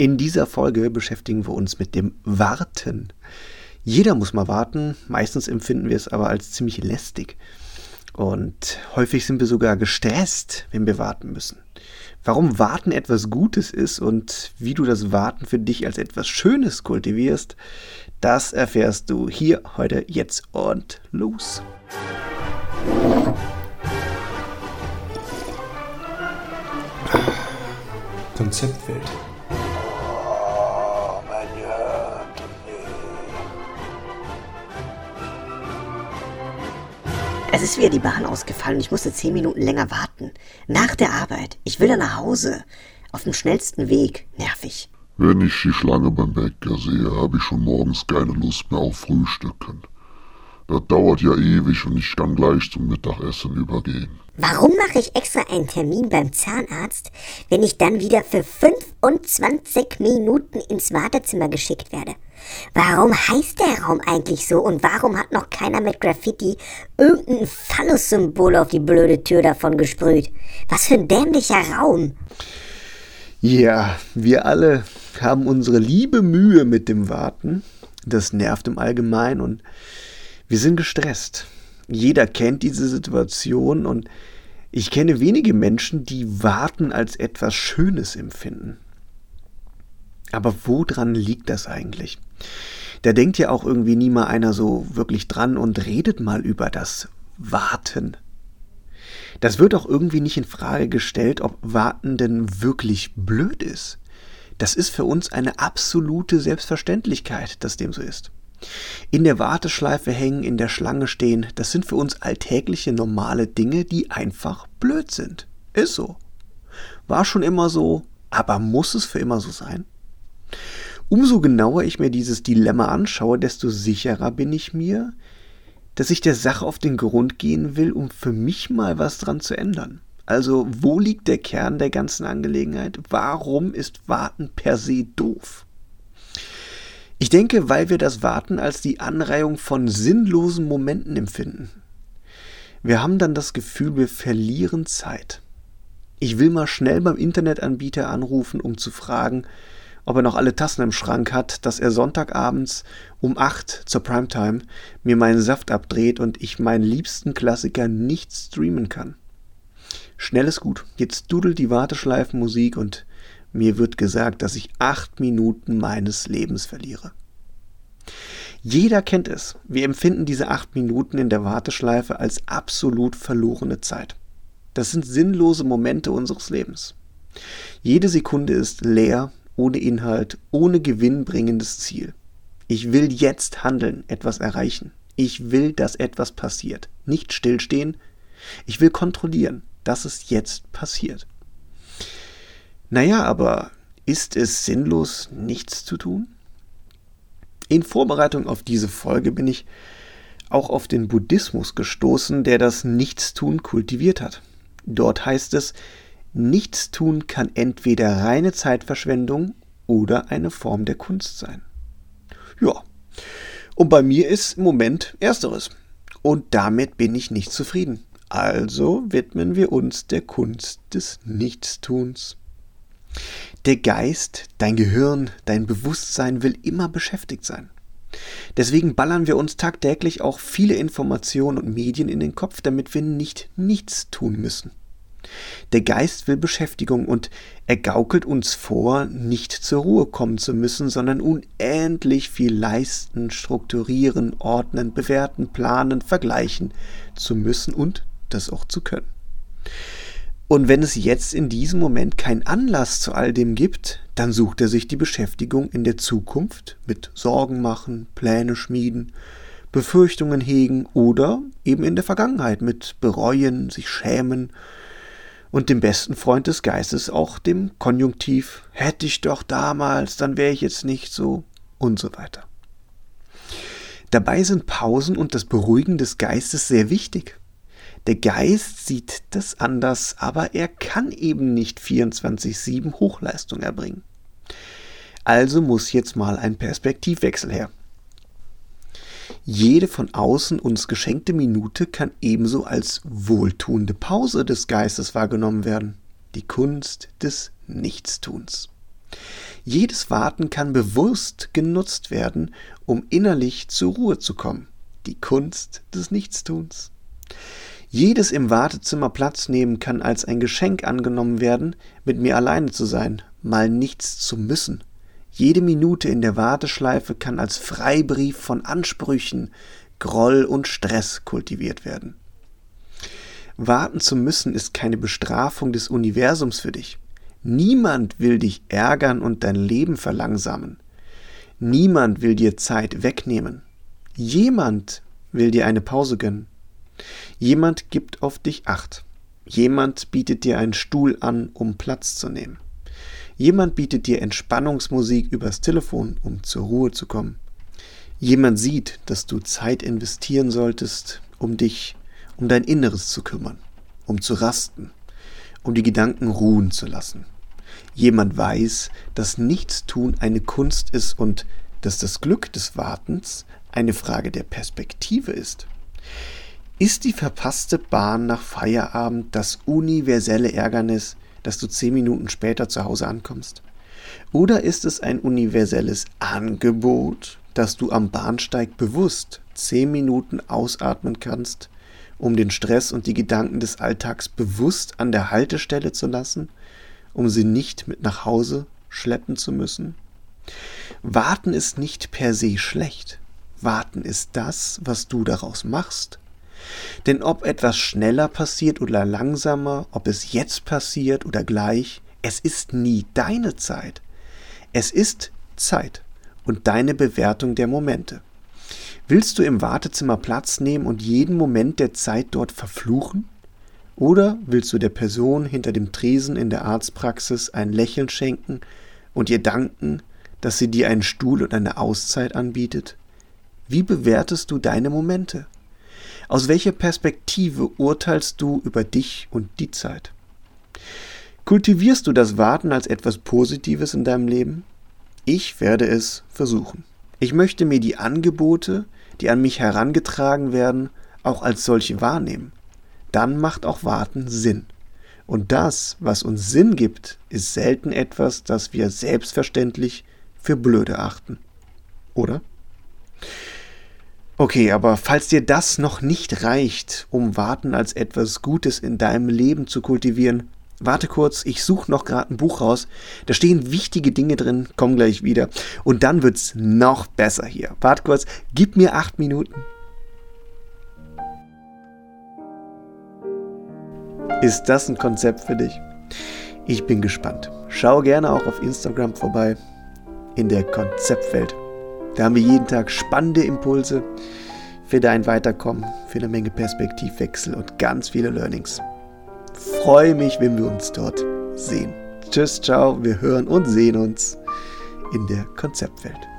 In dieser Folge beschäftigen wir uns mit dem Warten. Jeder muss mal warten, meistens empfinden wir es aber als ziemlich lästig. Und häufig sind wir sogar gestresst, wenn wir warten müssen. Warum Warten etwas Gutes ist und wie du das Warten für dich als etwas Schönes kultivierst, das erfährst du hier, heute, jetzt und los. Konzeptwelt. Es ist wieder die Bahn ausgefallen. Ich musste zehn Minuten länger warten. Nach der Arbeit. Ich will dann nach Hause. Auf dem schnellsten Weg. Nervig. Wenn ich die Schlange beim Bäcker sehe, habe ich schon morgens keine Lust mehr auf Frühstücken. Das dauert ja ewig und ich kann gleich zum Mittagessen übergehen. Warum mache ich extra einen Termin beim Zahnarzt, wenn ich dann wieder für 25 Minuten ins Wartezimmer geschickt werde? Warum heißt der Raum eigentlich so und warum hat noch keiner mit Graffiti irgendein Phallus-Symbol auf die blöde Tür davon gesprüht? Was für ein dämlicher Raum! Ja, wir alle haben unsere liebe Mühe mit dem Warten. Das nervt im Allgemeinen und wir sind gestresst. Jeder kennt diese Situation und ich kenne wenige Menschen, die Warten als etwas Schönes empfinden. Aber woran liegt das eigentlich? Da denkt ja auch irgendwie nie mal einer so wirklich dran und redet mal über das Warten. Das wird auch irgendwie nicht in Frage gestellt, ob Warten denn wirklich blöd ist. Das ist für uns eine absolute Selbstverständlichkeit, dass dem so ist. In der Warteschleife hängen, in der Schlange stehen, das sind für uns alltägliche normale Dinge, die einfach blöd sind. Ist so. War schon immer so, aber muss es für immer so sein? Umso genauer ich mir dieses Dilemma anschaue, desto sicherer bin ich mir, dass ich der Sache auf den Grund gehen will, um für mich mal was dran zu ändern. Also, wo liegt der Kern der ganzen Angelegenheit? Warum ist Warten per se doof? Ich denke, weil wir das Warten als die Anreihung von sinnlosen Momenten empfinden. Wir haben dann das Gefühl, wir verlieren Zeit. Ich will mal schnell beim Internetanbieter anrufen, um zu fragen, ob er noch alle Tassen im Schrank hat, dass er Sonntagabends um 8 zur Primetime mir meinen Saft abdreht und ich meinen liebsten Klassiker nicht streamen kann. Schnell ist gut. Jetzt dudelt die Warteschleifenmusik und mir wird gesagt, dass ich acht Minuten meines Lebens verliere. Jeder kennt es. Wir empfinden diese acht Minuten in der Warteschleife als absolut verlorene Zeit. Das sind sinnlose Momente unseres Lebens. Jede Sekunde ist leer, ohne Inhalt, ohne gewinnbringendes Ziel. Ich will jetzt handeln, etwas erreichen. Ich will, dass etwas passiert. Nicht stillstehen. Ich will kontrollieren, dass es jetzt passiert. Naja, aber ist es sinnlos, nichts zu tun? In Vorbereitung auf diese Folge bin ich auch auf den Buddhismus gestoßen, der das Nichtstun kultiviert hat. Dort heißt es, Nichtstun kann entweder reine Zeitverschwendung oder eine Form der Kunst sein. Ja, und bei mir ist im Moment ersteres. Und damit bin ich nicht zufrieden. Also widmen wir uns der Kunst des Nichtstuns. Der Geist, dein Gehirn, dein Bewusstsein will immer beschäftigt sein. Deswegen ballern wir uns tagtäglich auch viele Informationen und Medien in den Kopf, damit wir nicht nichts tun müssen. Der Geist will Beschäftigung und er gaukelt uns vor, nicht zur Ruhe kommen zu müssen, sondern unendlich viel leisten, strukturieren, ordnen, bewerten, planen, vergleichen zu müssen und das auch zu können. Und wenn es jetzt in diesem Moment keinen Anlass zu all dem gibt, dann sucht er sich die Beschäftigung in der Zukunft mit Sorgen machen, Pläne schmieden, Befürchtungen hegen oder eben in der Vergangenheit mit bereuen, sich schämen und dem besten Freund des Geistes auch dem Konjunktiv hätte ich doch damals, dann wäre ich jetzt nicht so und so weiter. Dabei sind Pausen und das Beruhigen des Geistes sehr wichtig. Der Geist sieht das anders, aber er kann eben nicht 24-7 Hochleistung erbringen. Also muss jetzt mal ein Perspektivwechsel her. Jede von außen uns geschenkte Minute kann ebenso als wohltuende Pause des Geistes wahrgenommen werden. Die Kunst des Nichtstuns. Jedes Warten kann bewusst genutzt werden, um innerlich zur Ruhe zu kommen. Die Kunst des Nichtstuns. Jedes im Wartezimmer Platz nehmen kann als ein Geschenk angenommen werden, mit mir alleine zu sein, mal nichts zu müssen. Jede Minute in der Warteschleife kann als Freibrief von Ansprüchen, Groll und Stress kultiviert werden. Warten zu müssen ist keine Bestrafung des Universums für dich. Niemand will dich ärgern und dein Leben verlangsamen. Niemand will dir Zeit wegnehmen. Jemand will dir eine Pause gönnen. Jemand gibt auf dich Acht. Jemand bietet dir einen Stuhl an, um Platz zu nehmen. Jemand bietet dir Entspannungsmusik übers Telefon, um zur Ruhe zu kommen. Jemand sieht, dass du Zeit investieren solltest, um dich um dein Inneres zu kümmern, um zu rasten, um die Gedanken ruhen zu lassen. Jemand weiß, dass Nichtstun eine Kunst ist und dass das Glück des Wartens eine Frage der Perspektive ist. Ist die verpasste Bahn nach Feierabend das universelle Ärgernis, dass du zehn Minuten später zu Hause ankommst? Oder ist es ein universelles Angebot, dass du am Bahnsteig bewusst zehn Minuten ausatmen kannst, um den Stress und die Gedanken des Alltags bewusst an der Haltestelle zu lassen, um sie nicht mit nach Hause schleppen zu müssen? Warten ist nicht per se schlecht. Warten ist das, was du daraus machst. Denn ob etwas schneller passiert oder langsamer, ob es jetzt passiert oder gleich, es ist nie deine Zeit. Es ist Zeit und deine Bewertung der Momente. Willst du im Wartezimmer Platz nehmen und jeden Moment der Zeit dort verfluchen? Oder willst du der Person hinter dem Tresen in der Arztpraxis ein Lächeln schenken und ihr danken, dass sie dir einen Stuhl und eine Auszeit anbietet? Wie bewertest du deine Momente? Aus welcher Perspektive urteilst du über dich und die Zeit? Kultivierst du das Warten als etwas Positives in deinem Leben? Ich werde es versuchen. Ich möchte mir die Angebote, die an mich herangetragen werden, auch als solche wahrnehmen. Dann macht auch Warten Sinn. Und das, was uns Sinn gibt, ist selten etwas, das wir selbstverständlich für blöde achten. Oder? Okay, aber falls dir das noch nicht reicht, um Warten als etwas Gutes in deinem Leben zu kultivieren, warte kurz, ich suche noch gerade ein Buch raus. Da stehen wichtige Dinge drin, komm gleich wieder. Und dann wird's noch besser hier. Warte kurz, gib mir acht Minuten. Ist das ein Konzept für dich? Ich bin gespannt. Schau gerne auch auf Instagram vorbei in der Konzeptwelt. Da haben wir jeden Tag spannende Impulse für dein Weiterkommen, für eine Menge Perspektivwechsel und ganz viele Learnings freue mich, wenn wir uns dort sehen. Tschüss, ciao, wir hören und sehen uns in der Konzeptwelt.